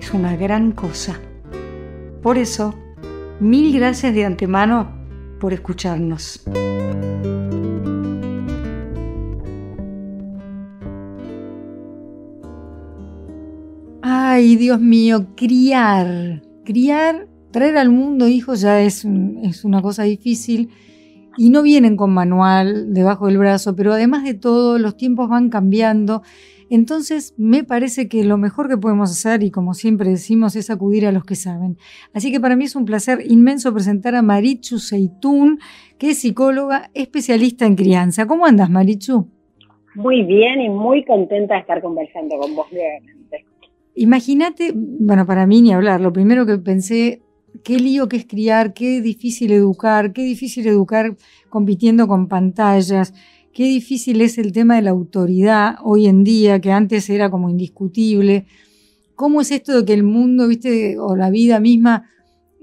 es una gran cosa. Por eso, mil gracias de antemano por escucharnos. Ay, Dios mío, criar, criar, traer al mundo hijos ya es, es una cosa difícil y no vienen con manual debajo del brazo, pero además de todo, los tiempos van cambiando entonces, me parece que lo mejor que podemos hacer, y como siempre decimos, es acudir a los que saben. Así que para mí es un placer inmenso presentar a Marichu Seitún, que es psicóloga especialista en crianza. ¿Cómo andas, Marichu? Muy bien y muy contenta de estar conversando con vos nuevamente. Imagínate, bueno, para mí ni hablar, lo primero que pensé, qué lío que es criar, qué difícil educar, qué difícil educar compitiendo con pantallas qué difícil es el tema de la autoridad hoy en día, que antes era como indiscutible. ¿Cómo es esto de que el mundo, viste, o la vida misma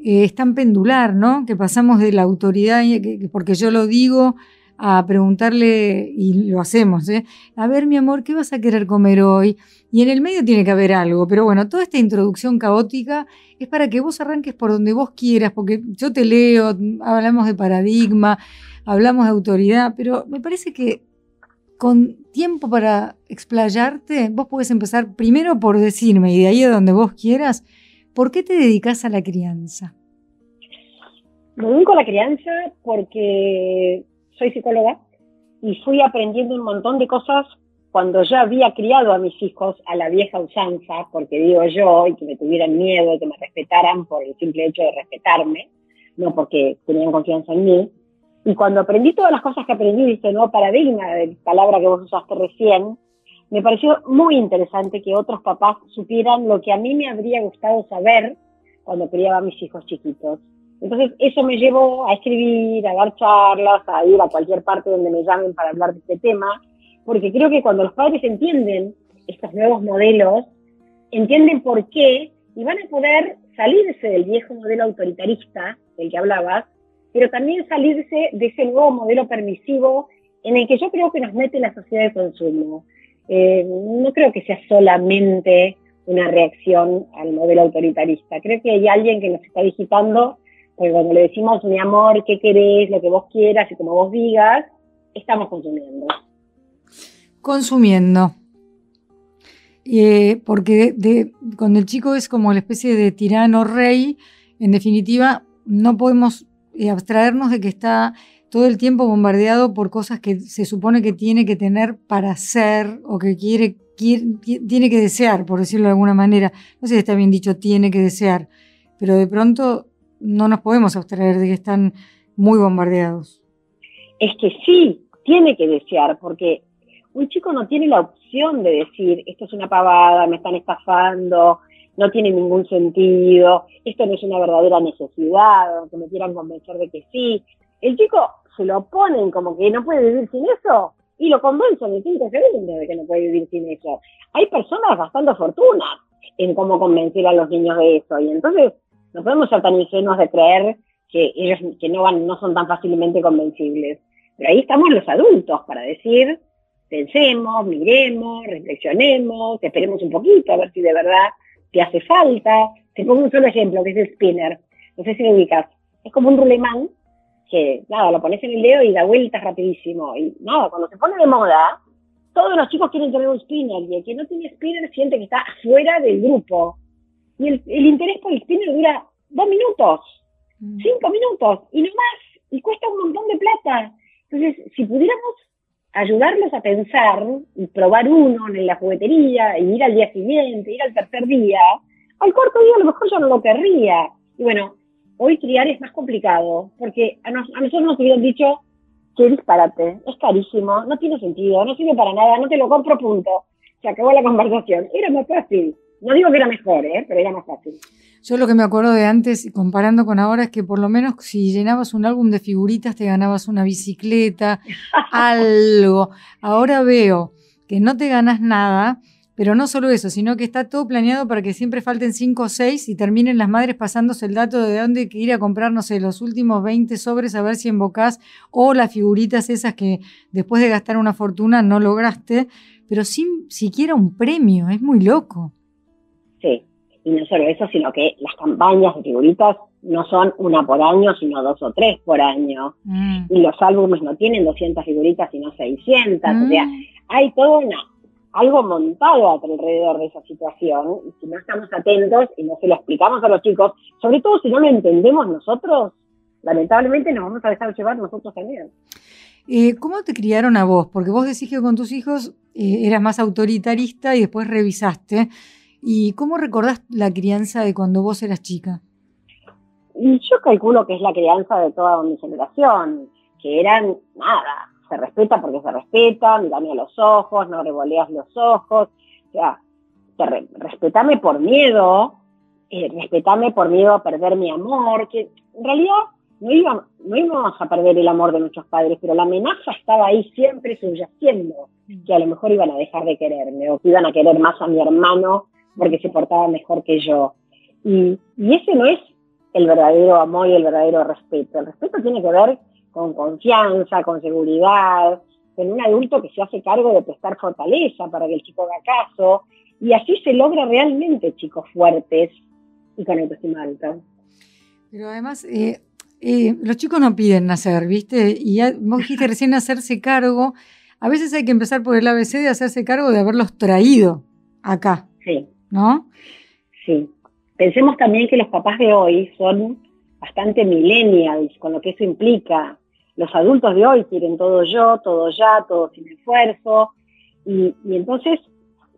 eh, es tan pendular, ¿no? Que pasamos de la autoridad, porque yo lo digo, a preguntarle, y lo hacemos, ¿eh? A ver, mi amor, ¿qué vas a querer comer hoy? Y en el medio tiene que haber algo, pero bueno, toda esta introducción caótica es para que vos arranques por donde vos quieras, porque yo te leo, hablamos de paradigma, hablamos de autoridad, pero me parece que con tiempo para explayarte, vos podés empezar primero por decirme, y de ahí a donde vos quieras, ¿por qué te dedicas a la crianza? Me dedico a la crianza porque soy psicóloga y fui aprendiendo un montón de cosas cuando ya había criado a mis hijos a la vieja usanza, porque digo yo, y que me tuvieran miedo, que me respetaran por el simple hecho de respetarme, no porque tenían confianza en mí, y cuando aprendí todas las cosas que aprendí, este nuevo paradigma, de palabra que vos usaste recién, me pareció muy interesante que otros papás supieran lo que a mí me habría gustado saber cuando criaba a mis hijos chiquitos. Entonces, eso me llevó a escribir, a dar charlas, a ir a cualquier parte donde me llamen para hablar de este tema, porque creo que cuando los padres entienden estos nuevos modelos, entienden por qué y van a poder salirse del viejo modelo autoritarista del que hablabas pero también salirse de ese nuevo modelo permisivo en el que yo creo que nos mete la sociedad de consumo. Eh, no creo que sea solamente una reacción al modelo autoritarista. Creo que hay alguien que nos está digitando, porque cuando le decimos, mi amor, ¿qué querés? Lo que vos quieras y como vos digas, estamos consumiendo. Consumiendo. Eh, porque cuando el chico es como la especie de tirano rey, en definitiva, no podemos y abstraernos de que está todo el tiempo bombardeado por cosas que se supone que tiene que tener para ser o que quiere, tiene que desear, por decirlo de alguna manera. No sé si está bien dicho, tiene que desear, pero de pronto no nos podemos abstraer de que están muy bombardeados. Es que sí, tiene que desear, porque un chico no tiene la opción de decir, esto es una pavada, me están estafando, no tiene ningún sentido, esto no es una verdadera necesidad, o que me quieran convencer de que sí. El chico se lo ponen como que no puede vivir sin eso y lo convencen en cinco segundos de que no puede vivir sin eso. Hay personas bastante fortunas en cómo convencer a los niños de eso y entonces no podemos ser tan ingenuos de creer que ellos que no van no son tan fácilmente convencibles. Pero ahí estamos los adultos para decir, pensemos, miremos, reflexionemos, esperemos un poquito a ver si de verdad te hace falta. Te pongo un solo ejemplo, que es el spinner. No sé si lo ubicas. Es como un rulemán que, nada, lo pones en el dedo y da vueltas rapidísimo. Y nada, cuando se pone de moda, todos los chicos quieren tener un spinner y el que no tiene spinner siente que está fuera del grupo. Y el, interés por el spinner dura dos minutos, mm. cinco minutos y no más. Y cuesta un montón de plata. Entonces, si pudiéramos ayudarlos a pensar y probar uno en la juguetería y ir al día siguiente, ir al tercer día, al cuarto día a lo mejor yo no lo querría. Y bueno, hoy criar es más complicado, porque a, nosotros nos hubieran dicho, qué disparate, es carísimo, no tiene sentido, no sirve para nada, no te lo compro, punto. Se acabó la conversación. Era más fácil. No digo que era mejor, ¿eh? pero era más fácil. Yo lo que me acuerdo de antes, comparando con ahora, es que por lo menos si llenabas un álbum de figuritas te ganabas una bicicleta, algo. Ahora veo que no te ganas nada, pero no solo eso, sino que está todo planeado para que siempre falten 5 o 6 y terminen las madres pasándose el dato de dónde ir a comprar, no sé, los últimos 20 sobres a ver si embocás o las figuritas esas que después de gastar una fortuna no lograste, pero sin siquiera un premio, es muy loco. Sí, y no solo eso, sino que las campañas de figuritas no son una por año, sino dos o tres por año. Mm. Y los álbumes no tienen 200 figuritas, sino 600. O sea, mm. hay todo una algo montado alrededor de esa situación, y si no estamos atentos y no se lo explicamos a los chicos, sobre todo si no lo entendemos nosotros, lamentablemente nos vamos a dejar llevar nosotros también. Eh, ¿Cómo te criaron a vos? Porque vos decís que con tus hijos eh, eras más autoritarista y después revisaste. ¿Y cómo recordás la crianza de cuando vos eras chica? Yo calculo que es la crianza de toda mi generación, que eran nada, se respeta porque se respeta, mirame a los ojos, no revoleas los ojos, o sea, respetame por miedo, eh, respetame por miedo a perder mi amor, que en realidad no, no íbamos a perder el amor de nuestros padres, pero la amenaza estaba ahí siempre subyaciendo, que a lo mejor iban a dejar de quererme o que iban a querer más a mi hermano porque se portaba mejor que yo. Y, y ese no es el verdadero amor y el verdadero respeto. El respeto tiene que ver con confianza, con seguridad, con un adulto que se hace cargo de prestar fortaleza para que el chico haga caso, y así se logra realmente chicos fuertes y con autoestima alta. Pero además, eh, eh, los chicos no piden nacer, ¿viste? Y ya, vos dijiste recién hacerse cargo. A veces hay que empezar por el ABC de hacerse cargo de haberlos traído acá. Sí. ¿No? Sí. Pensemos también que los papás de hoy son bastante millennials, con lo que eso implica los adultos de hoy quieren todo yo, todo ya, todo sin esfuerzo. Y, entonces,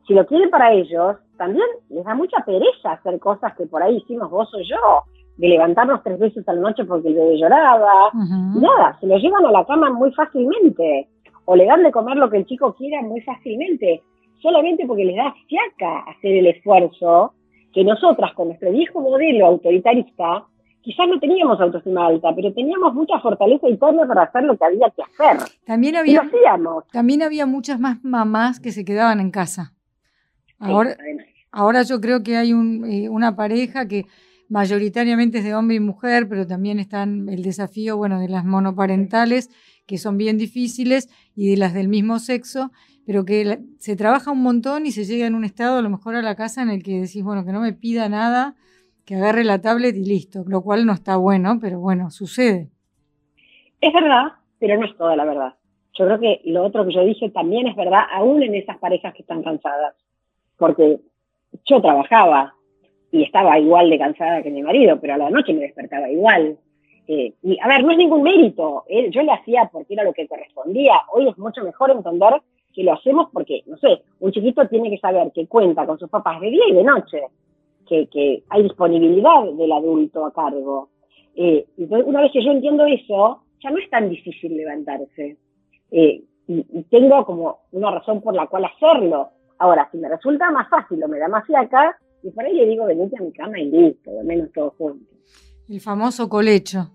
si lo quieren para ellos, también les da mucha pereza hacer cosas que por ahí hicimos vos o yo, de levantarnos tres veces a la noche porque el bebé lloraba. Nada, se lo llevan a la cama muy fácilmente. O le dan de comer lo que el chico quiera muy fácilmente. Solamente porque les da fiaca hacer el esfuerzo que nosotras con nuestro viejo modelo autoritarista quizás no teníamos autoestima alta, pero teníamos mucha fortaleza interna para hacer lo que había que hacer. También había, También había muchas más mamás que se quedaban en casa. Ahora, ahora yo creo que hay eh, una pareja que mayoritariamente es de hombre y mujer, pero también están el desafío, bueno, de las monoparentales, que son bien difíciles, y de las del mismo sexo, pero que se trabaja un montón y se llega en un estado, a lo mejor a la casa, en el que decís, bueno, que no me pida nada, que agarre la tablet y listo, lo cual no está bueno, pero bueno, sucede. Es verdad, pero no es toda la verdad. Yo creo que lo otro que yo dije también es verdad, aún en esas parejas que están cansadas, porque yo trabajaba y estaba igual de cansada que mi marido, pero a la noche me despertaba igual. Eh, y a ver, no es ningún mérito, eh, yo lo hacía porque era lo que correspondía. Hoy es mucho mejor entender que lo hacemos porque, no sé, un chiquito tiene que saber que cuenta con sus papás de día y de noche que, hay disponibilidad del adulto a cargo. Eh, entonces, una vez que yo entiendo eso, ya no es tan difícil levantarse. Eh, y, tengo como una razón por la cual hacerlo. Ahora, si me resulta más fácil o me da más fiaca, y por ahí le digo, venite a mi cama y listo, de menos todos juntos. El famoso colecho.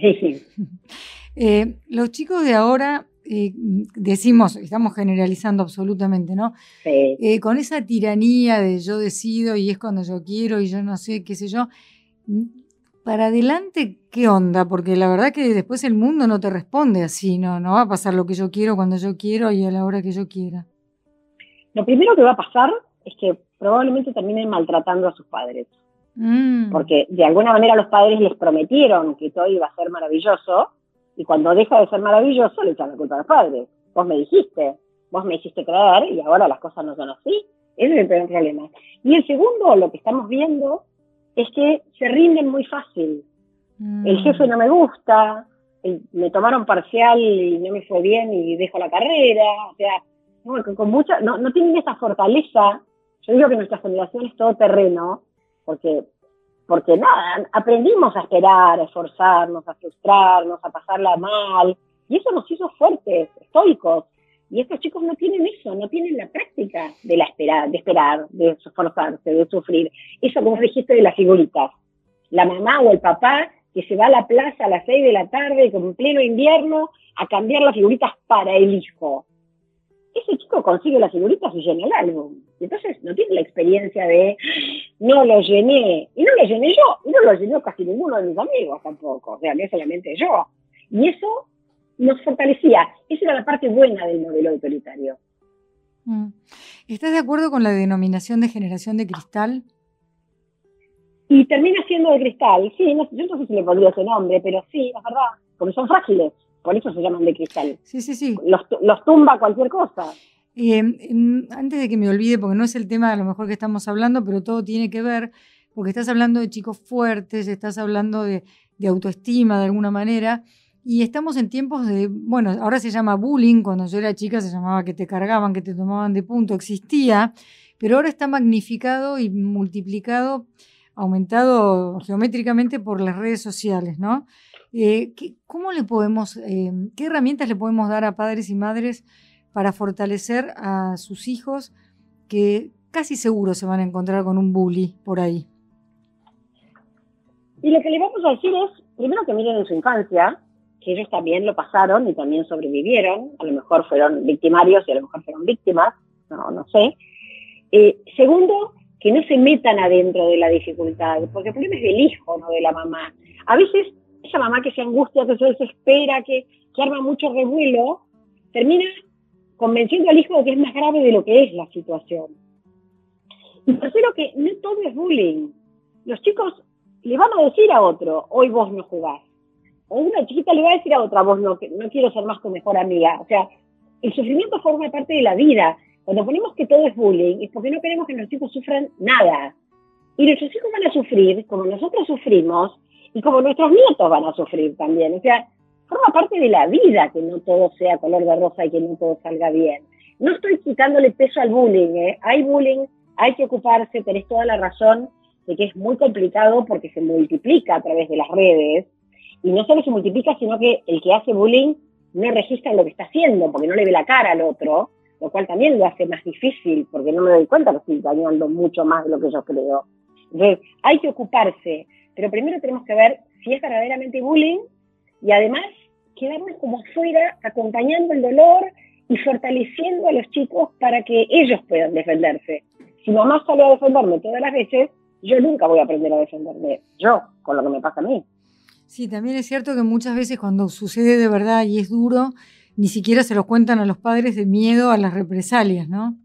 Sí. eh, los chicos de ahora eh, decimos, estamos generalizando absolutamente, ¿no? Sí. Eh, con esa tiranía de yo decido y es cuando yo quiero y yo no sé, qué sé yo. Para adelante, ¿qué onda? Porque la verdad que después el mundo no te responde así, ¿no? No va a pasar lo que yo quiero cuando yo quiero y a la hora que yo quiera. Lo primero que va a pasar es que probablemente terminen maltratando a sus padres. Mm. Porque de alguna manera los padres les prometieron que todo iba a ser maravilloso y cuando deja de ser maravilloso, le echan la culpa a los padres. Vos me dijiste, vos me hiciste creer y ahora las cosas no son así. Ese es el primer problema. Y el segundo, lo que estamos viendo, es que se rinden muy fácil. Mm. El jefe no me gusta, me tomaron parcial y no me fue bien y dejo la carrera. O sea, con mucha, no, no tienen esa fortaleza. Yo digo que nuestra generación es todo terreno, porque porque nada, aprendimos a esperar, a esforzarnos, a frustrarnos, a pasarla mal, y eso nos hizo fuertes, estoicos. Y estos chicos no tienen eso, no tienen la práctica de la esperar, de esperar, de esforzarse, de sufrir. Eso, como dijiste, de las figuritas. La mamá o el papá que se va a la plaza a las seis de la tarde, con pleno invierno, a cambiar las figuritas para el hijo. Ese chico consigue las figuritas y llena el álbum. Entonces no tiene la experiencia de no lo llené. Y no lo llené yo, y no lo llenó casi ninguno de mis amigos tampoco. O sea, no solamente yo. Y eso nos fortalecía. Esa era la parte buena del modelo autoritario. Mm. ¿Estás de acuerdo con la denominación de generación de cristal? Y termina siendo de cristal. Sí, yo no sé si le pondría ese nombre, pero sí, es verdad, porque son frágiles. Por eso se llaman de cristal. Sí, sí, sí. Los, tumba cualquier cosa. Em, em, antes de que me olvide, porque no es el tema a lo mejor que estamos hablando, pero todo tiene que ver, porque estás hablando de chicos fuertes, estás hablando de autoestima de alguna manera. Y estamos en tiempos de, bueno, ahora se llama bullying, cuando yo era chica se llamaba que te cargaban, que te tomaban de punto, existía, pero ahora está magnificado y multiplicado, aumentado geométricamente por las redes sociales, ¿no? Eh, ¿Cómo le podemos, eh, qué herramientas le podemos dar a padres y madres para fortalecer a sus hijos que casi seguro se van a encontrar con un bully por ahí? Y lo que le vamos a decir es, primero que miren en su infancia, que ellos también lo pasaron y también sobrevivieron, a lo mejor fueron victimarios y a lo mejor fueron víctimas, no, no sé. Eh, segundo, que no se metan adentro de la dificultad, porque el problema es del hijo, no de la mamá. A veces esa mamá que se angustia, que se desespera, que, que arma mucho revuelo, termina convenciendo al hijo de que es más grave de lo que es la situación. Y tercero, que no todo es bullying. Los chicos le van a decir a otro, hoy vos no jugás o una chiquita le va a decir a otra, vos no, no quiero ser más tu mejor amiga. O sea, el sufrimiento forma parte de la vida. Cuando ponemos que todo es bullying, es porque no queremos que nuestros hijos sufran nada. Y nuestros hijos van a sufrir como nosotros sufrimos y como nuestros nietos van a sufrir también. O sea, forma parte de la vida que no todo sea color de rosa y que no todo salga bien. No estoy quitándole peso al bullying, ¿eh? Hay bullying, hay que ocuparse, tenés toda la razón de que es muy complicado porque se multiplica a través de las redes y no solo se multiplica, sino que el que hace bullying no registra lo que está haciendo, porque no le ve la cara al otro, lo cual también lo hace más difícil, porque no me doy cuenta que estoy dañando mucho más de lo que yo creo. Entonces, hay que ocuparse, pero primero tenemos que ver si es verdaderamente bullying y además quedarnos como afuera acompañando el dolor y fortaleciendo a los chicos para que ellos puedan defenderse. Si mamá sale a defenderme todas las veces, yo nunca voy a aprender a defenderme, yo, con lo que me pasa a mí. Sí, también es cierto que muchas veces cuando sucede de verdad y es duro, ni siquiera se lo cuentan a los padres de miedo a las represalias, ¿no?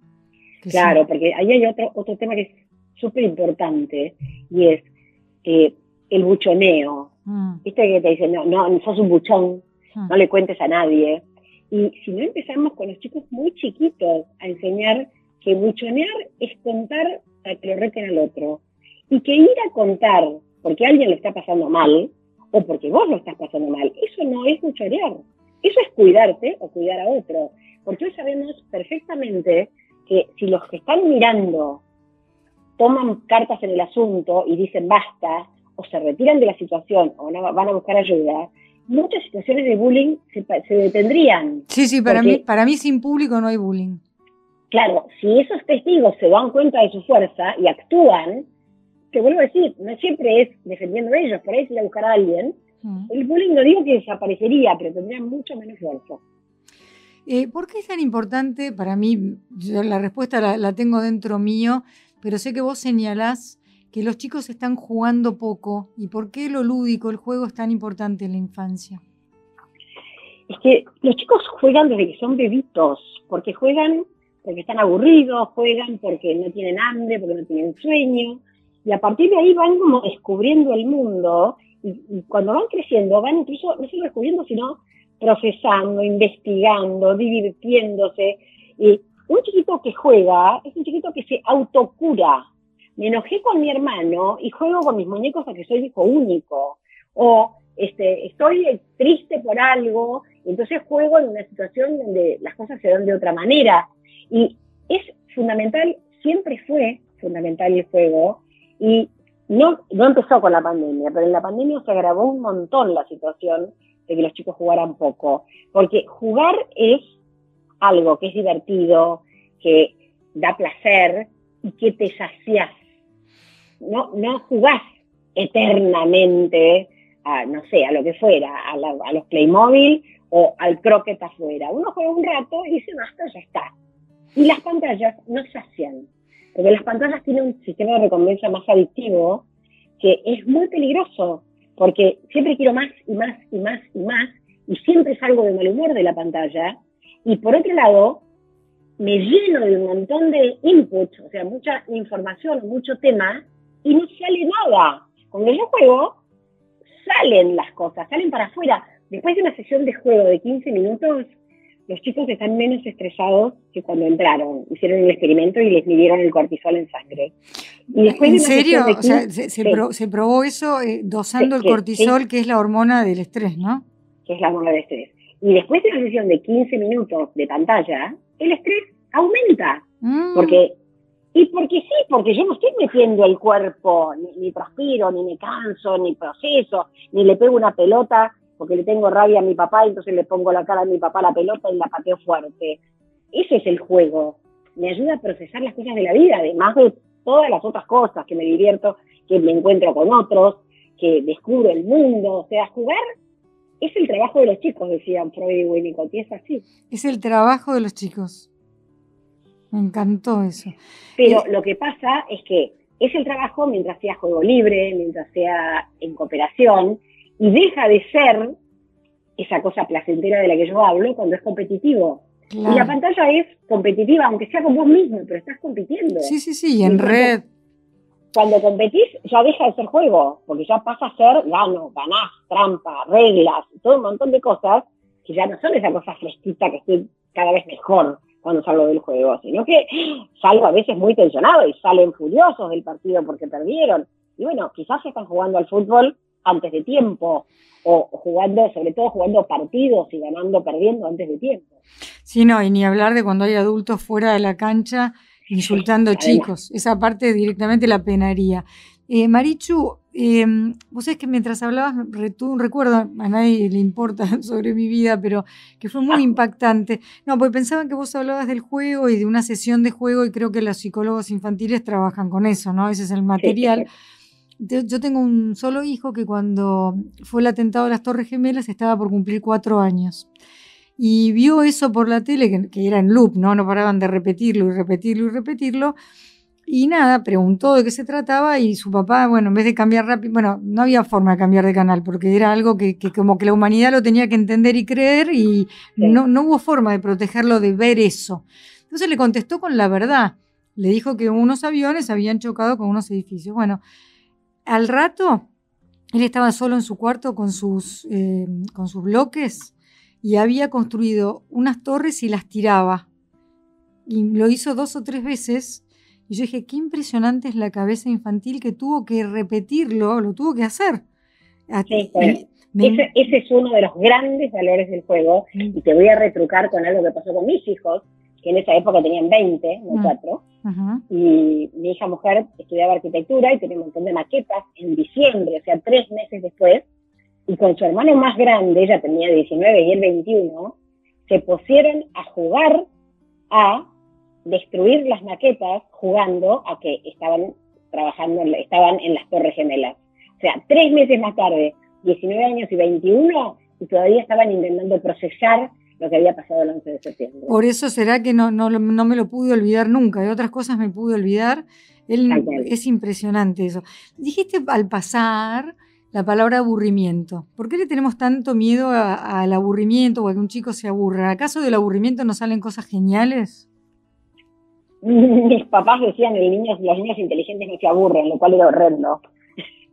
claro, porque ahí hay otro, otro tema que es súper importante y es eh, el buchoneo. Mm. Viste que te dicen, no, no, sos un buchón, mm. no le cuentes a nadie. Y si no empezamos con los chicos muy chiquitos a enseñar que buchonear es contar para que lo reten al otro. Y que ir a contar porque alguien le está pasando mal, o porque vos lo estás pasando mal. Eso no es lucharear. Eso es cuidarte o cuidar a otro. Porque hoy sabemos perfectamente que si los que están mirando toman cartas en el asunto y dicen basta, o se retiran de la situación o no, van a buscar ayuda, muchas situaciones de bullying se, detendrían. Sí, sí, para, mí, para mí sin público no hay bullying. Claro, si esos testigos se dan cuenta de su fuerza y actúan, que vuelvo a decir, no siempre es defendiendo a ellos, por ahí si a buscar a alguien, mm. el bullying no digo que desaparecería, pero tendría mucho menos fuerza. Eh, ¿Por qué es tan importante? Para mí, la respuesta la, tengo dentro mío, pero sé que vos señalás que los chicos están jugando poco. ¿Y por qué lo lúdico, el juego es tan importante en la infancia? Es que los chicos juegan desde que son bebitos, porque juegan porque están aburridos, juegan porque no tienen hambre, porque no tienen sueño, y a partir de ahí van como descubriendo el mundo y, cuando van creciendo van incluso no solo descubriendo, sino procesando, investigando, divirtiéndose. Un chiquito que juega es un chiquito que se autocura. Me enojé con mi hermano y juego con mis muñecos a que soy hijo único. O este, estoy triste por algo, entonces juego en una situación donde las cosas se dan de otra manera. Y es fundamental, siempre fue fundamental el juego, y no, no empezó con la pandemia, pero en la pandemia se agravó un montón la situación de que los chicos jugaran poco. Porque jugar es algo que es divertido, que da placer y que te sacias. No, no jugás eternamente a, no sé, a lo que fuera, a, los Playmobil o al croquet afuera. Uno juega un rato y dice, basta, ya está. Y las pantallas no sacian, porque las pantallas tienen un sistema de recompensa más adictivo que es muy peligroso, porque siempre quiero más y más y más y más, y siempre salgo de mal humor de la pantalla. Y por otro lado, me lleno de un montón de input, o sea, mucha información, mucho tema, y no sale nada. Cuando yo juego, salen las cosas, salen para afuera. Después de una sesión de juego de 15 minutos, los chicos están menos estresados que cuando entraron. Hicieron el experimento y les midieron el cortisol en sangre. Y después ¿En serio? o sea, se, probó eso eh, dosando el cortisol, que es la hormona del estrés, ¿no? Que es la hormona del estrés. Y después de una sesión de 15 minutos de pantalla, el estrés aumenta. Mm. Porque, y porque sí, porque yo no estoy metiendo el cuerpo, ni, transpiro, ni me canso, ni proceso, ni le pego una pelota porque le tengo rabia a mi papá, y entonces le pongo la cara a mi papá a la pelota y la pateo fuerte. Ese es el juego. Me ayuda a procesar las cosas de la vida, además de todas las otras cosas, que me divierto, que me encuentro con otros, que descubro el mundo. O sea, jugar es el trabajo de los chicos, decían Freud y Winnicott, y es así. Es el trabajo de los chicos. Me encantó eso. Pero lo que pasa es que es el trabajo mientras sea juego libre, mientras sea en cooperación, y deja de ser esa cosa placentera de la que yo hablo cuando es competitivo. Y la pantalla es competitiva, aunque sea con vos mismo, pero estás compitiendo. Sí, sí, sí, en red. Cuando competís ya deja de ser juego, porque ya pasa a ser gano, ganás, trampa, reglas, todo un montón de cosas que ya no son esa cosa fresquita que estoy cada vez mejor cuando salgo del juego, sino que salgo a veces muy tensionado y salen furiosos del partido porque perdieron. Y bueno, quizás están jugando al fútbol antes de tiempo, o jugando, sobre todo jugando partidos y ganando, perdiendo antes de tiempo. Sí, no, y ni hablar de cuando hay adultos fuera de la cancha insultando chicos. Esa parte directamente la penaría. Eh, Marichu, em, vos sabés que mientras hablabas, tuve un recuerdo, a nadie le importa sobre mi vida, pero que fue muy impactante. No, porque pensaba que vos hablabas del juego y de una sesión de juego y creo que los psicólogos infantiles trabajan con eso, ¿no? Ese es el material. Yo tengo un solo hijo que cuando fue el atentado de las Torres Gemelas estaba por cumplir cuatro años. Y vio eso por la tele, que, era en loop, ¿no? No paraban de repetirlo y repetirlo y repetirlo. Y nada, preguntó de qué se trataba y su papá, bueno, en vez de cambiar rápido, bueno, no había forma de cambiar de canal porque era algo que, como que la humanidad lo tenía que entender y creer y no, no hubo forma de protegerlo de ver eso. Entonces le contestó con la verdad. Le dijo que unos aviones habían chocado con unos edificios. Bueno, al rato, él estaba solo en su cuarto con sus, eh, con sus bloques y había construido unas torres y las tiraba. Y lo hizo dos o tres veces. Y yo dije, qué impresionante es la cabeza infantil que tuvo que repetirlo, lo tuvo que hacer. ese, es uno de los grandes valores del juego. Mm. Y te voy a retrucar con algo que pasó con mis hijos, que en esa época tenían 20, no 4. Y mi hija mujer estudiaba arquitectura y tenía un montón de maquetas en diciembre, o sea, tres meses después. Y con su hermano más grande, ella tenía 19 y él 21, se pusieron a jugar a destruir las maquetas jugando a que estaban trabajando, estaban en las Torres Gemelas. O sea, tres meses más tarde, 19 años y 21, y todavía estaban intentando procesar lo que había pasado el 11 de septiembre. Por eso será que no, no, no me lo pude olvidar nunca, de otras cosas me pude olvidar. Él, es impresionante eso. Dijiste al pasar la palabra aburrimiento. ¿Por qué le tenemos tanto miedo al aburrimiento o a que un chico se aburra? ¿Acaso del aburrimiento no salen cosas geniales? Mis papás decían que los niños inteligentes no se aburren, lo cual era horrendo.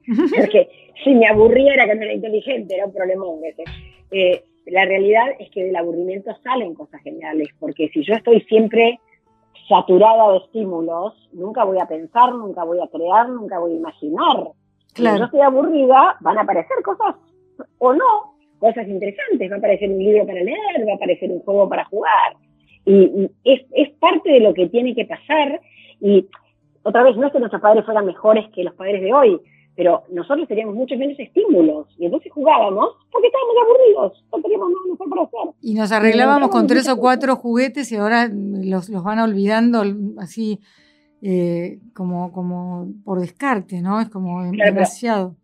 Porque si me aburría era que no era inteligente, era un problema. Eh, la realidad es que del aburrimiento salen cosas geniales, porque si yo estoy siempre saturada de estímulos, nunca voy a pensar, nunca voy a crear, nunca voy a imaginar. Claro. Si yo estoy aburrida, van a aparecer cosas o no, cosas interesantes. Va a aparecer un libro para leer, va a aparecer un juego para jugar. Y, es, es parte de lo que tiene que pasar. Y otra vez, no es que nuestros padres fueran mejores que los padres de hoy, pero nosotros teníamos muchos menos estímulos y entonces jugábamos porque estábamos aburridos, no teníamos nada mejor para hacer. Y nos arreglábamos con tres o cuatro juguetes y ahora los, los van olvidando así eh, como, como por descarte, ¿no? Es como demasiado.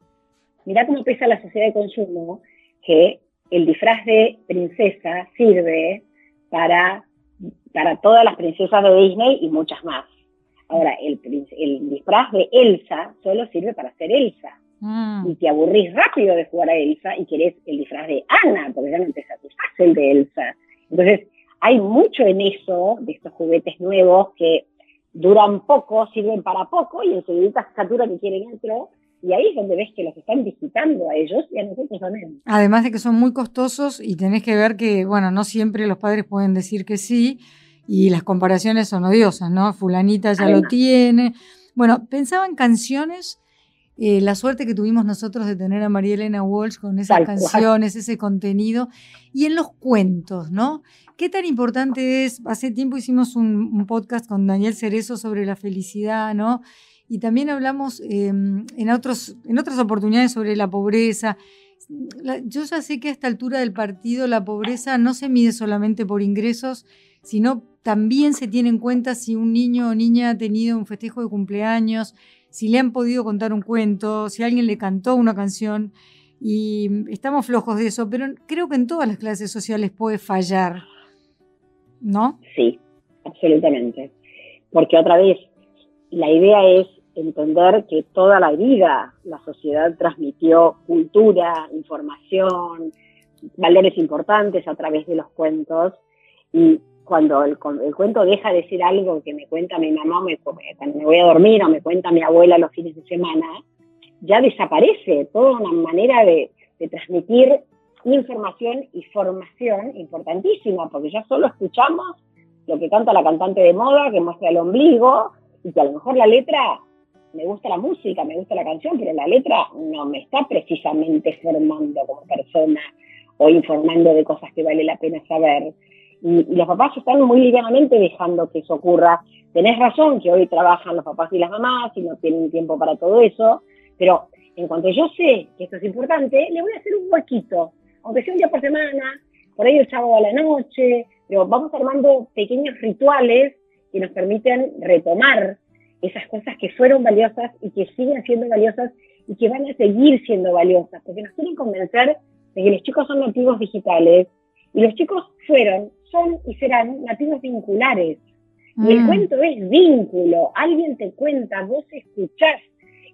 Mirá cómo pesa la sociedad de consumo, que el disfraz de princesa sirve para, para todas las princesas de Disney y muchas más. Ahora, el, el disfraz de Elsa solo sirve para ser Elsa. Mm. Y te aburrís rápido de jugar a Elsa y querés el disfraz de Ana, porque ya no te satisface el de Elsa. Entonces, hay mucho en eso, de estos juguetes nuevos que duran poco, sirven para poco y enseguida se satura que quieren otro. Y ahí es donde ves que los están visitando a ellos y a nosotros también. Además de que son muy costosos y tenés que ver que, bueno, no siempre los padres pueden decir que sí y las comparaciones son odiosas, ¿no? Fulanita ya lo tiene. Bueno, pensaba en canciones, eh, la suerte que tuvimos nosotros de tener a María Elena Walsh con esas canciones, ese contenido, y en los cuentos, ¿no? ¿Qué tan importante es? Hace tiempo hicimos un, podcast con Daniel Cerezo sobre la felicidad, ¿no? Y también hablamos em, en, otros, en otras oportunidades sobre la pobreza. yo ya sé que a esta altura del partido la pobreza no se mide solamente por ingresos, sino también se tiene en cuenta si un niño o niña ha tenido un festejo de cumpleaños, si le han podido contar un cuento, si alguien le cantó una canción. Y estamos flojos de eso, pero creo que en todas las clases sociales puede fallar. ¿no? Sí, absolutamente. Porque otra vez, la idea es entender que toda la vida la sociedad transmitió cultura, información, valores importantes a través de los cuentos y cuando el, cuento deja de ser algo que me cuenta mi mamá me, cuando me voy a dormir o me cuenta mi abuela los fines de semana, ya desaparece toda una manera de, de transmitir información y formación importantísima, porque ya solo escuchamos lo que canta la cantante de moda, que muestra el ombligo, y que a lo mejor la letra, me gusta la música, me gusta la canción, pero la letra no me está precisamente formando como persona o informando de cosas que vale la pena saber. Y, los papás están muy livianamente dejando que eso ocurra. Tenés razón que hoy trabajan los papás y las mamás y no tienen tiempo para todo eso, pero en cuanto yo sé que esto es importante, le voy a hacer un huequito aunque sea un día por semana, por ahí el sábado a la noche, pero vamos armando pequeños rituales que nos permiten retomar esas cosas que fueron valiosas y que siguen siendo valiosas y que van a seguir siendo valiosas, porque nos quieren convencer de que los chicos son nativos digitales y los chicos fueron, son y serán nativos vinculares. Y el mm. cuento es vínculo, alguien te cuenta, vos escuchás,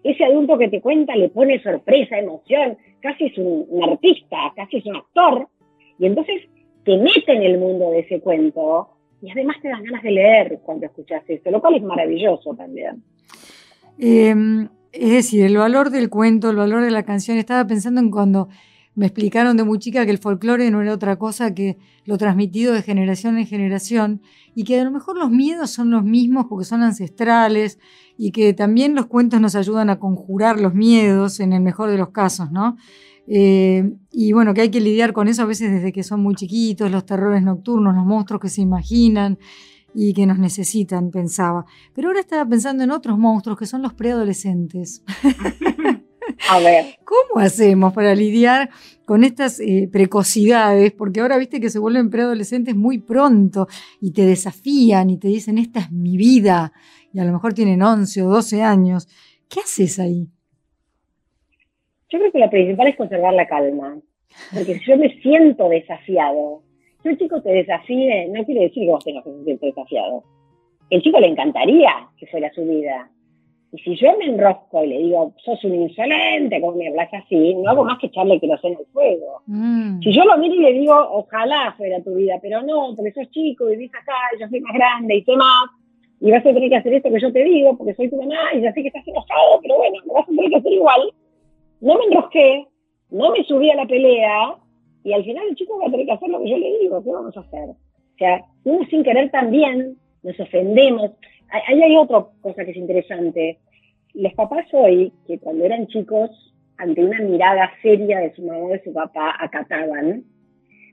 ese adulto que te cuenta le pone sorpresa, emoción, casi es un, artista, casi es un actor, y entonces te mete en el mundo de ese cuento y además te dan ganas de leer cuando escuchas esto, lo cual es maravilloso también. Em, es decir, el valor del cuento, el valor de la canción, estaba pensando en cuando me explicaron de muy chica que el folclore no era otra cosa que lo transmitido de generación en generación y que a lo mejor los miedos son los mismos porque son ancestrales y que también los cuentos nos ayudan a conjurar los miedos en el mejor de los casos, ¿no? Eh, y bueno, que hay que lidiar con eso a veces desde que son muy chiquitos, los terrores nocturnos, los monstruos que se imaginan y que nos necesitan, pensaba. Pero ahora estaba pensando en otros monstruos que son los preadolescentes. A ver. ¿Cómo hacemos para lidiar con estas eh, precocidades? Porque ahora viste que se vuelven preadolescentes muy pronto y te desafían y te dicen, esta es mi vida. Y a lo mejor tienen 11 o 12 años. ¿Qué haces ahí? Yo creo que lo principal es conservar la calma. Porque si yo me siento desafiado, si un chico te desafíe, no quiere decir que vos tengas que sentirte desafiado. El chico le encantaría que fuera su vida, y si yo me enrosco y le digo, sos un insolente, como me hablas así, no hago más que echarle que en el fuego. Mm. Si yo lo miro y le digo, ojalá fuera tu vida, pero no, porque sos chico, vivís acá, yo soy más grande y sé más, y vas a tener que hacer esto que yo te digo, porque soy tu mamá y ya sé que estás enojado, pero bueno, me vas a tener que hacer igual. No me enrosqué, no me subí a la pelea, y al final el chico va a tener que hacer lo que yo le digo, ¿qué vamos a hacer? O sea, uno sin querer también nos ofendemos. Ahí hay otra cosa que es interesante los papás hoy, que cuando eran chicos, ante una mirada seria de su mamá o de su papá, acataban,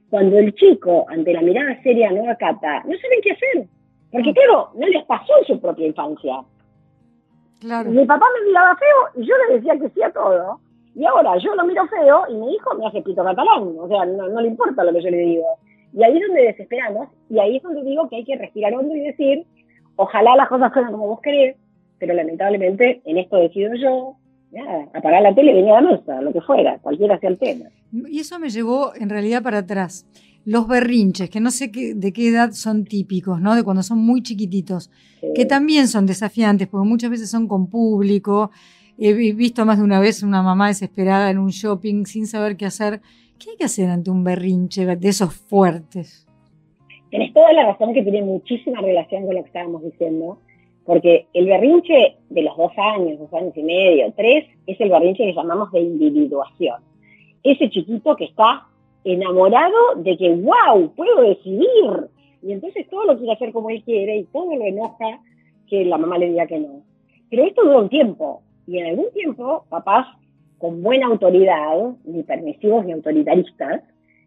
cuando el chico, ante la mirada seria, no acata, no saben qué hacer. Porque, claro, no les pasó en su propia infancia. Mi papá me miraba feo y yo le decía que sí a todo. Y ahora yo lo miro feo y mi hijo me hace pito catalán. O sea, no, le importa lo que yo le digo. Y ahí es donde desesperamos. Y ahí es donde digo que hay que respirar hondo y decir, ojalá las cosas fueran como vos querés, pero lamentablemente en esto decido yo, apagar la tele y venir a la mesa, lo que fuera, cualquiera sea el tema. Y eso me llevó en realidad para atrás. Los berrinches, que no sé qué, de qué edad son típicos, ¿no? De cuando son muy chiquititos, que también son desafiantes, porque muchas veces son con público. He visto más de una vez una mamá desesperada en un shopping sin saber qué hacer. ¿Qué hay que hacer ante un berrinche de esos fuertes? Tienes toda la razón que tiene muchísima relación con lo que estábamos diciendo porque el berrinche de los dos años, dos años y medio, tres, es el berrinche que llamamos de individuación. Ese chiquito que está enamorado de que, wow, puedo decidir. Y entonces todo lo quiere hacer como él quiere y todo lo enoja que la mamá le diga que no. Pero esto dura un tiempo. Y en algún tiempo, papás con buena autoridad, ni permisivos ni autoritaristas,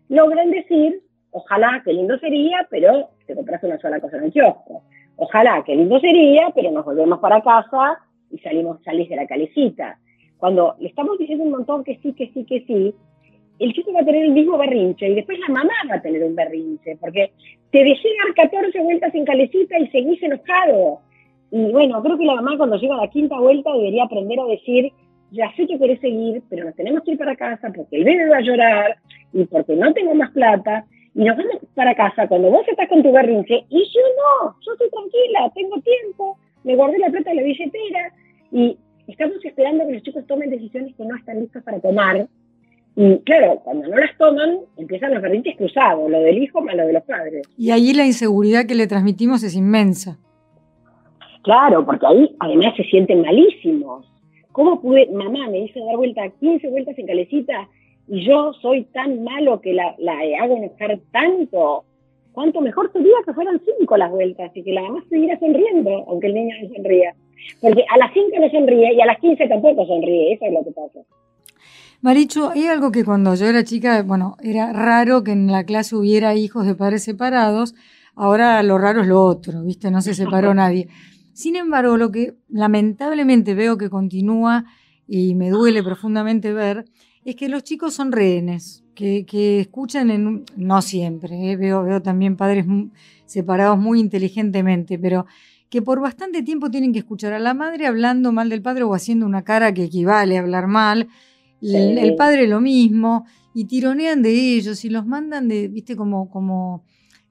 logran decir, ojalá, qué lindo sería, pero te compras una sola cosa en el kiosco Ojalá, qué lindo sería, pero nos volvemos para casa y salimos, salís de la calecita. Cuando le estamos diciendo un montón que sí, que sí, que sí, el chico va a tener el mismo berrinche y después la mamá va a tener un berrinche, porque te dejé dar 14 vueltas en calecita y seguís enojado. Y bueno, creo que la mamá cuando llega a la quinta vuelta debería aprender a decir, ya sé que querés seguir, pero nos tenemos que ir para casa porque el bebé va a llorar y porque no tengo más plata y nos vamos para casa cuando vos estás con tu berrinche y yo no, yo estoy tranquila, tengo tiempo, me guardé la plata en la billetera y estamos esperando que los chicos tomen decisiones que no están listos para tomar. Y claro, cuando no las toman, empiezan los berrinches cruzados, lo del hijo más lo de los padres. Y ahí la inseguridad que le transmitimos es inmensa. Claro, porque ahí además se sienten malísimos. ¿Cómo pude, mamá me hizo dar vuelta 15 vueltas en calecita y yo soy tan malo que la, la hago enojar tanto, cuánto mejor sería que fueran cinco las vueltas y que la mamá siguiera sonriendo, aunque el niño no sonría. Porque a las cinco no sonríe y a las quince tampoco sonríe, eso es lo que pasa. Marichu, hay algo que cuando yo era chica, bueno, era raro que en la clase hubiera hijos de padres separados, ahora lo raro es lo otro, ¿viste? No se separó nadie. Sin embargo, lo que lamentablemente veo que continúa y me duele profundamente ver es que los chicos son rehenes, que, escuchan, en, no siempre, eh, veo, veo también padres separados muy inteligentemente, pero que por bastante tiempo tienen que escuchar a la madre hablando mal del padre o haciendo una cara que equivale a hablar mal, el, padre lo mismo, y tironean de ellos y los mandan de, viste, como, como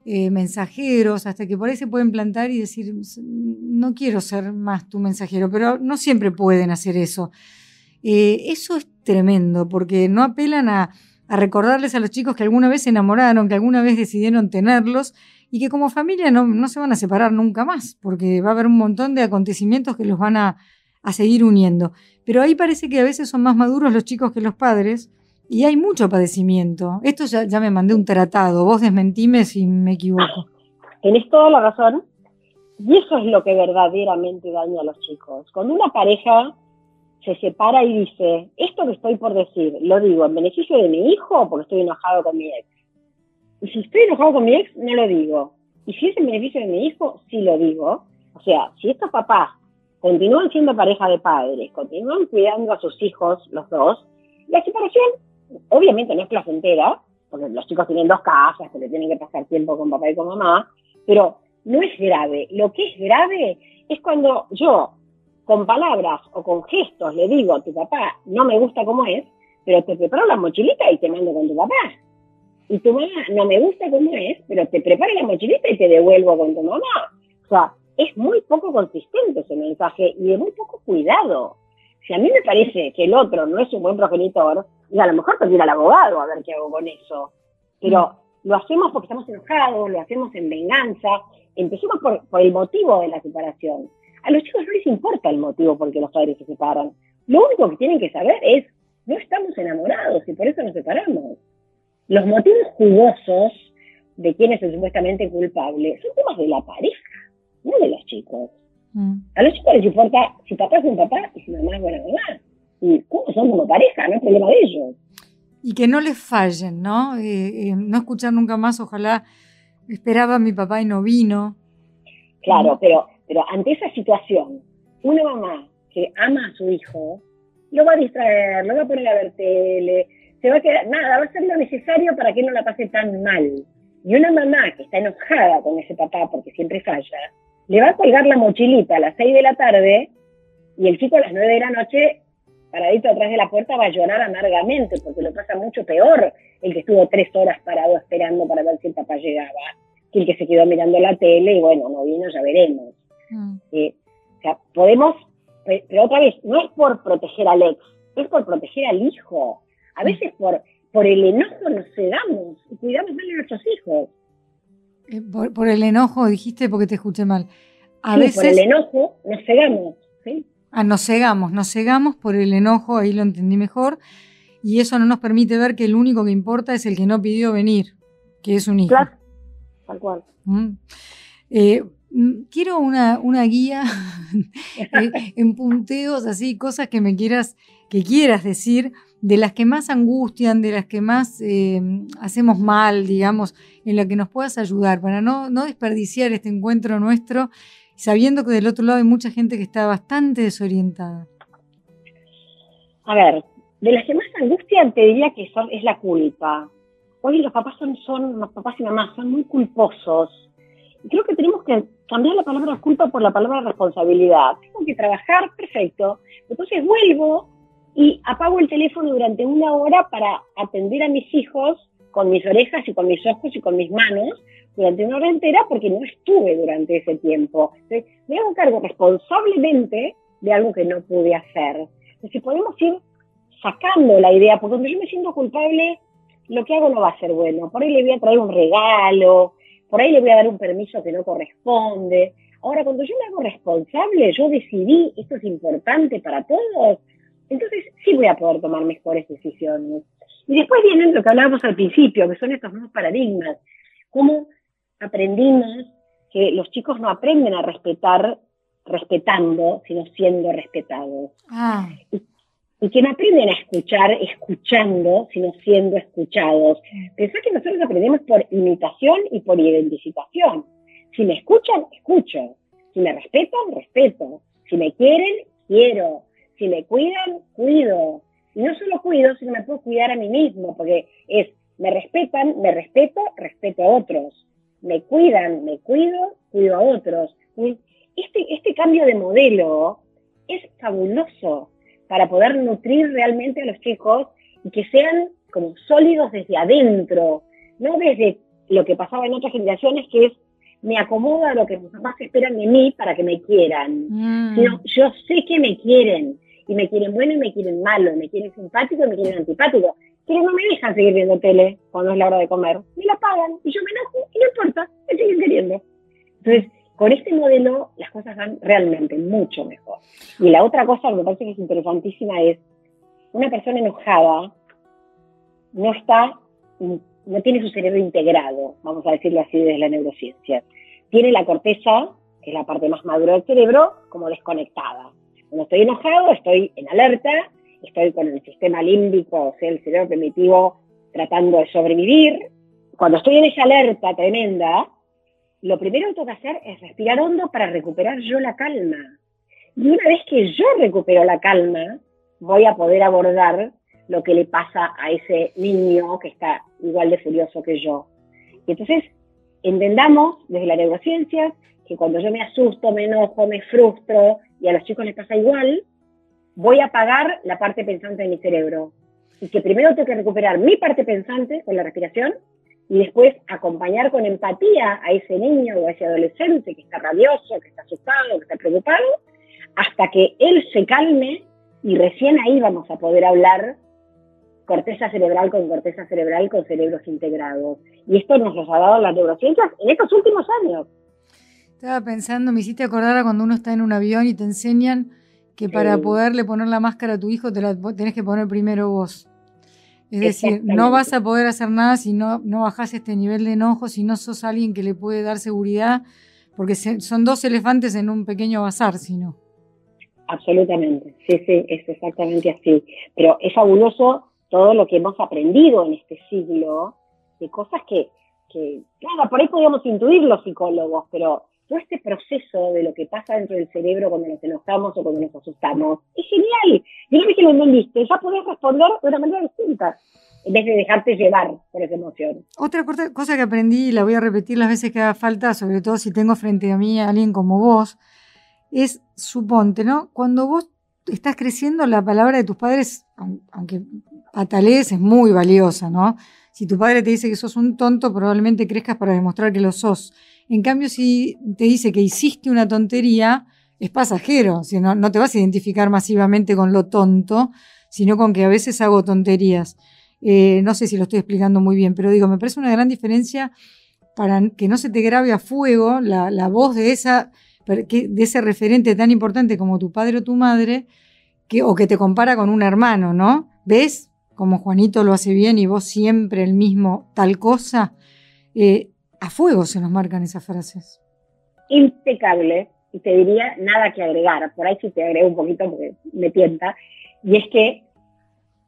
eh, mensajeros, hasta que por ahí se pueden plantar y decir, no quiero ser más tu mensajero, pero no siempre pueden hacer eso. Eh, eso es tremendo, porque no apelan a, recordarles a los chicos que alguna vez se enamoraron, que alguna vez decidieron tenerlos y que como familia no, se van a separar nunca más, porque va a haber un montón de acontecimientos que los van a, seguir uniendo. Pero ahí parece que a veces son más maduros los chicos que los padres y hay mucho padecimiento. Esto ya, ya me mandé un tratado, vos desmentime si me equivoco. Tenés toda la razón. Y eso es lo que verdaderamente daña a los chicos. Cuando una pareja se separa y dice, esto que estoy por decir, lo digo en beneficio de mi hijo o porque estoy enojado con mi ex. Y si estoy enojado con mi ex, no lo digo. Y si es en beneficio de mi hijo, sí lo digo. O sea, si estos papás continúan siendo pareja de padres, continúan cuidando a sus hijos, los dos, la separación obviamente no es placentera, porque los chicos tienen dos casas, que le tienen que pasar tiempo con papá y con mamá, pero no es grave. Lo que es grave es cuando yo con palabras o con gestos le digo a tu papá, no me gusta como es, pero te preparo la mochilita y te mando con tu papá. Y tu mamá no me gusta como es, pero te preparo la mochilita y te devuelvo con tu mamá. O sea, es muy poco consistente ese mensaje y de muy poco cuidado. Si a mí me parece que el otro no es un buen progenitor, y a lo mejor ir al abogado a ver qué hago con eso. Pero lo hacemos porque estamos enojados, lo hacemos en venganza. Empecemos por el motivo de la separación. A los chicos no les importa el motivo por el que los padres se separan. Lo único que tienen que saber es, no estamos enamorados y por eso nos separamos. Los motivos jugosos de quién es el supuestamente culpable son temas de la pareja, no de los chicos. Mm. A los chicos les importa si papá es un papá y si mamá es buena mamá. Y cómo son como pareja, no es problema de ellos. Y que no les fallen, ¿no? Eh, eh, no escuchar nunca más, ojalá esperaba a mi papá y no vino. Claro, pero pero ante esa situación, una mamá que ama a su hijo, lo va a distraer, lo va a poner a ver tele, se va a quedar, nada, va a hacer lo necesario para que no la pase tan mal. Y una mamá que está enojada con ese papá porque siempre falla, le va a colgar la mochilita a las 6 de la tarde y el chico a las 9 de la noche, paradito atrás de la puerta, va a llorar amargamente porque lo pasa mucho peor el que estuvo tres horas parado esperando para ver si el papá llegaba, que el que se quedó mirando la tele y bueno, no vino, ya veremos. Mm. Eh, o sea, podemos, pero otra vez, no es por proteger al ex, es por proteger al hijo. A mm. veces por, por el enojo nos cedamos y cuidamos mal a nuestros hijos. Eh, por, el enojo, dijiste porque te escuché mal. A veces, por el enojo nos cegamos. ¿sí? Ah, nos cegamos, nos cegamos por el enojo, ahí lo entendí mejor. Y eso no nos permite ver que el único que importa es el que no pidió venir, que es un hijo. Claro, tal cual. Mm. Eh, quiero una, una guía en punteos, así, cosas que me quieras, que quieras decir de las que más angustian, de las que más eh, hacemos mal, digamos, en la que nos puedas ayudar, para no, no desperdiciar este encuentro nuestro, sabiendo que del otro lado hay mucha gente que está bastante desorientada. A ver, de las que más angustian te diría que son, es la culpa. Hoy los papás son, son, los papás y mamás son muy culposos. Creo que tenemos que cambiar la palabra culpa por la palabra responsabilidad. Tengo que trabajar, perfecto. Entonces vuelvo y apago el teléfono durante una hora para atender a mis hijos con mis orejas y con mis ojos y con mis manos durante una hora entera porque no estuve durante ese tiempo. Me hago cargo responsablemente de algo que no pude hacer. Entonces, podemos ir sacando la idea, porque cuando yo me siento culpable, lo que hago no va a ser bueno. Por ahí le voy a traer un regalo, por ahí le voy a dar un permiso que no corresponde. Ahora, cuando yo me hago responsable, yo decidí, esto es importante para todos, entonces sí voy a poder tomar mejores decisiones. Y después viene lo que hablábamos al principio, que son estos nuevos paradigmas. Cómo aprendimos que los chicos no aprenden a respetar respetando, sino siendo respetados. Ah. Y, que no aprenden a escuchar escuchando, sino siendo escuchados. Pensá que nosotros aprendemos por imitación y por identificación. Si me escuchan, escucho. Si me respetan, respeto. Si me quieren, quiero si me cuidan, cuido. Y no solo cuido, sino me puedo cuidar a mí mismo, porque es, me respetan, me respeto, respeto a otros. Me cuidan, me cuido, cuido a otros. Este, este cambio de modelo es fabuloso para poder nutrir realmente a los chicos y que sean como sólidos desde adentro, no desde lo que pasaba en otras generaciones, que es me acomoda a lo que mis papás esperan de mí para que me quieran. Mm. Sino, yo sé que me quieren, y me quieren bueno y me quieren malo, me quieren simpático y me quieren antipático. Pero no me dejan seguir viendo tele cuando es la hora de comer. Me la pagan y yo me enojo y no importa, me siguen queriendo. Entonces, con este modelo las cosas van realmente mucho mejor. Y la otra cosa que me parece que es interesantísima es una persona enojada no está, no tiene su cerebro integrado, vamos a decirlo así desde la neurociencia. Tiene la corteza, que es la parte más madura del cerebro, como desconectada. Cuando estoy enojado, estoy en alerta, estoy con el sistema límbico, o sea, el cerebro primitivo, tratando de sobrevivir. Cuando estoy en esa alerta tremenda, lo primero que tengo que hacer es respirar hondo para recuperar yo la calma. Y una vez que yo recupero la calma, voy a poder abordar lo que le pasa a ese niño que está igual de furioso que yo. Y entonces, entendamos desde la neurociencia que cuando yo me asusto, me enojo, me frustro, y a los chicos les pasa igual, voy a apagar la parte pensante de mi cerebro. Y que primero tengo que recuperar mi parte pensante con la respiración y después acompañar con empatía a ese niño o a ese adolescente que está rabioso, que está asustado, que está preocupado, hasta que él se calme y recién ahí vamos a poder hablar corteza cerebral con corteza cerebral con cerebros integrados. Y esto nos lo ha dado las neurociencias en estos últimos años. Estaba pensando, me hiciste acordar a cuando uno está en un avión y te enseñan que para poderle poner la máscara a tu hijo te la tenés que poner primero vos. Es decir, no vas a poder hacer nada si no, no bajás este nivel de enojo, si no sos alguien que le puede dar seguridad, porque son dos elefantes en un pequeño bazar, si no. Absolutamente, sí, sí, es exactamente así. Pero es fabuloso todo lo que hemos aprendido en este siglo, de cosas que, que claro, por ahí podíamos intuir los psicólogos, pero todo este proceso de lo que pasa dentro del cerebro cuando nos enojamos o cuando nos asustamos. Es genial. Y una vez que lo entendiste, ya podés responder de una manera distinta en vez de dejarte llevar por esa emoción. Otra cosa que aprendí, y la voy a repetir las veces que haga falta, sobre todo si tengo frente a mí a alguien como vos, es, suponte, ¿no? Cuando vos estás creciendo, la palabra de tus padres, aunque patalees, es muy valiosa, ¿no? Si tu padre te dice que sos un tonto, probablemente crezcas para demostrar que lo sos. En cambio, si te dice que hiciste una tontería, es pasajero, si no, no te vas a identificar masivamente con lo tonto, sino con que a veces hago tonterías. Eh, no sé si lo estoy explicando muy bien, pero digo, me parece una gran diferencia para que no se te grabe a fuego la, voz de, esa, de ese referente tan importante como tu padre o tu madre, que, o que te compara con un hermano, ¿no? ¿Ves? Como Juanito lo hace bien y vos siempre el mismo tal cosa. Eh, a fuego se nos marcan esas frases. Impecable. Y te diría nada que agregar. Por ahí sí te agrego un poquito porque me tienta. Y es que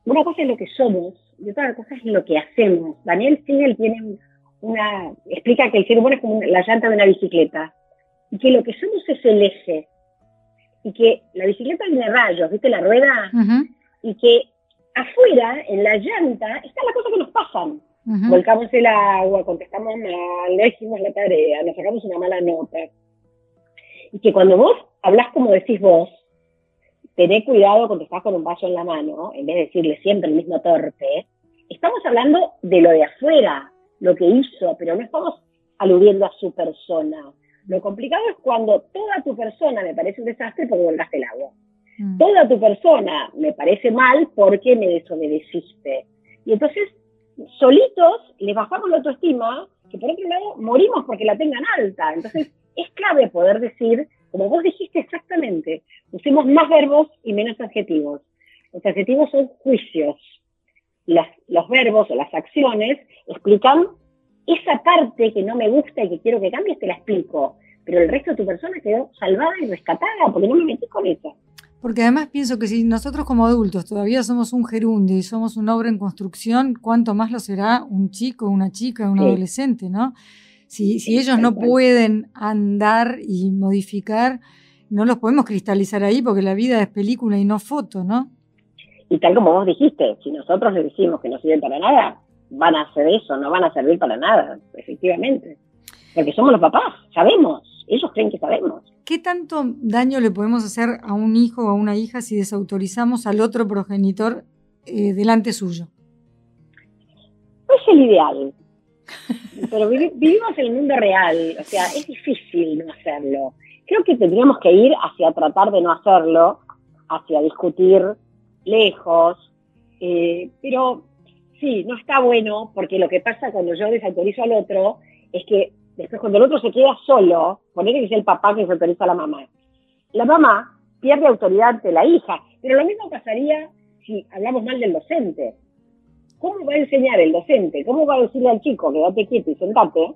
una cosa es lo que somos y otra cosa es lo que hacemos. Daniel Siegel tiene una, explica que el ser humano es como la llanta de una bicicleta y que lo que somos es el eje y que la bicicleta tiene rayos, ¿viste la rueda? Y que afuera, en la llanta, están las cosas que nos pasan. Volcamos el agua, contestamos mal, no hicimos la tarea, nos sacamos una mala nota. Y que cuando vos hablas como decís vos, tené cuidado cuando estás con un vaso en la mano, en vez de decirle siempre el mismo torpe, estamos hablando de lo de afuera, lo que hizo, pero no estamos aludiendo a su persona. Lo complicado es cuando toda tu persona me parece un desastre porque volcaste el agua. Mm. Toda tu persona me parece mal porque me desobedeciste. Y entonces, solitos, les bajamos la autoestima, que por otro lado, morimos porque la tengan alta. Entonces, es clave poder decir, como vos dijiste exactamente, usemos más verbos y menos adjetivos. Los adjetivos son juicios. los verbos o las acciones explican esa parte que no me gusta y que quiero que cambies, te la explico. Pero el resto de tu persona quedó salvada y rescatada porque no me metí con eso. Porque además pienso que si nosotros como adultos todavía somos un gerundio y somos una obra en construcción, ¿cuánto más lo será un chico, una chica, un adolescente, no? Si, si ellos no pueden andar y modificar, no los podemos cristalizar ahí porque la vida es película y no foto, ¿no? Y tal como vos dijiste, si nosotros les decimos que no sirven para nada, van a hacer eso, no van a servir para nada, efectivamente. Porque somos los papás, sabemos, ellos creen que sabemos. ¿Qué tanto daño le podemos hacer a un hijo o a una hija si desautorizamos al otro progenitor eh, delante suyo? No es el ideal, pero vivimos en el mundo real, o sea, es difícil no hacerlo creo que tendríamos que ir hacia tratar de no hacerlo, hacia discutir lejos, eh, pero sí, no está bueno, porque lo que pasa cuando yo desautorizo al otro es que después cuando el otro se queda solo, ponele que es el papá que desautoriza a la mamá, la mamá pierde autoridad ante la hija, pero lo mismo pasaría si hablamos mal del docente. ¿Cómo va a enseñar el docente? ¿Cómo va a decirle al chico, quédate quieto y sentate?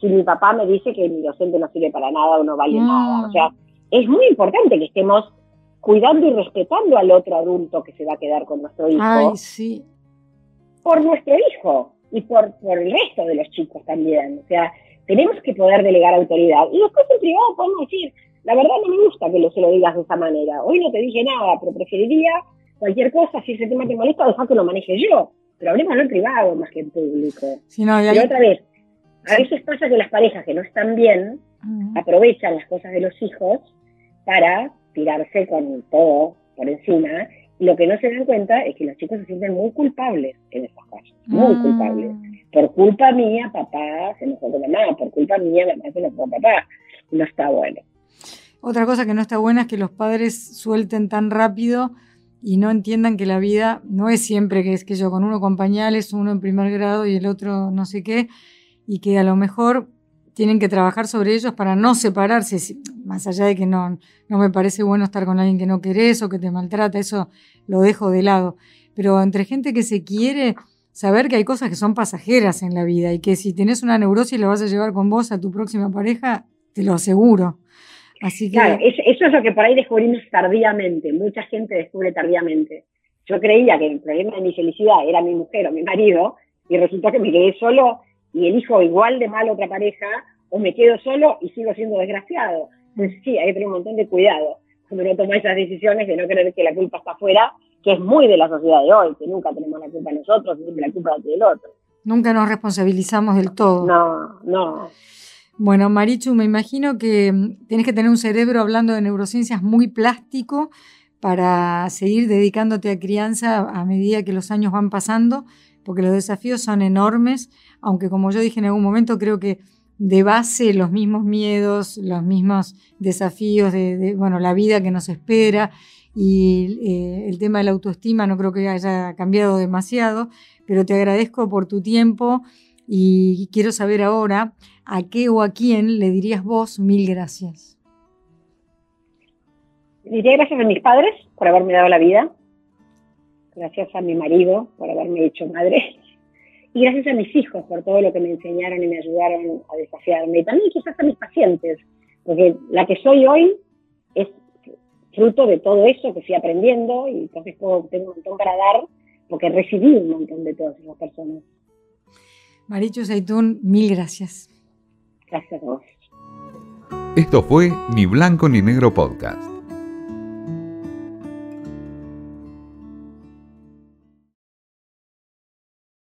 si mi papá me dice que mi docente no sirve para nada o no vale nada. O sea, es muy importante que estemos cuidando y respetando al otro adulto que se va a quedar con nuestro hijo. Ay, sí. Por nuestro hijo y por, por el resto de los chicos también. O sea, tenemos que poder delegar autoridad. Y después en privado podemos decir, la verdad no me gusta que lo, se lo digas de esa manera. Hoy no te dije nada, pero preferiría cualquier cosa, si ese tema te molesta, dejar que lo maneje yo. Pero hablemos en privado más que en público. Sí, no, y otra vez, a veces pasa que las parejas que no están bien aprovechan las cosas de los hijos para tirarse con todo por encima y lo que no se dan cuenta es que los chicos se sienten muy culpables en esas cosas, muy ah. culpables. Por culpa mía, papá se enojó con mamá, por culpa mía, mamá se enojó con papá. No está bueno. Otra cosa que no está buena es que los padres suelten tan rápido y no entiendan que la vida no es siempre que es que yo con uno con pañales, uno en primer grado y el otro no sé qué, y que a lo mejor tienen que trabajar sobre ellos para no separarse, más allá de que no, no me parece bueno estar con alguien que no querés o que te maltrata, eso lo dejo de lado. Pero entre gente que se quiere, saber que hay cosas que son pasajeras en la vida y que si tenés una neurosis la vas a llevar con vos a tu próxima pareja, te lo aseguro. Así que... Eso es lo que por ahí descubrimos tardíamente, mucha gente descubre tardíamente. Yo creía que el problema de mi felicidad era mi mujer o mi marido y resultó que me quedé solo y elijo igual de mal otra pareja o me quedo solo y sigo siendo desgraciado. Entonces sí, hay que tener un montón de cuidado cuando uno toma esas decisiones de no creer que la culpa está afuera, que es muy de la sociedad de hoy, que nunca tenemos la culpa nosotros, siempre la culpa del otro. Nunca nos responsabilizamos del todo. No, no. Bueno, Marichu, me imagino que mm, tienes que tener un cerebro hablando de neurociencias muy plástico para seguir dedicándote a crianza a medida que los años van pasando, porque los desafíos son enormes, aunque como yo dije en algún momento, creo que de base los mismos miedos, los mismos desafíos de, bueno, la vida que nos espera y eh, el tema de la autoestima no creo que haya cambiado demasiado, pero te agradezco por tu tiempo y quiero saber ahora a qué o a quién le dirías vos mil gracias. Diría gracias a mis padres por haberme dado la vida, gracias a mi marido por haberme hecho madre y gracias a mis hijos por todo lo que me enseñaron y me ayudaron a desafiarme y también quizás a mis pacientes, porque la que soy hoy es fruto de todo eso que fui aprendiendo y entonces tengo un montón para dar porque recibí un montón de todas esas personas. Marichu Zaitún, mil gracias. Gracias a vos. Esto fue Ni Blanco ni Negro Podcast.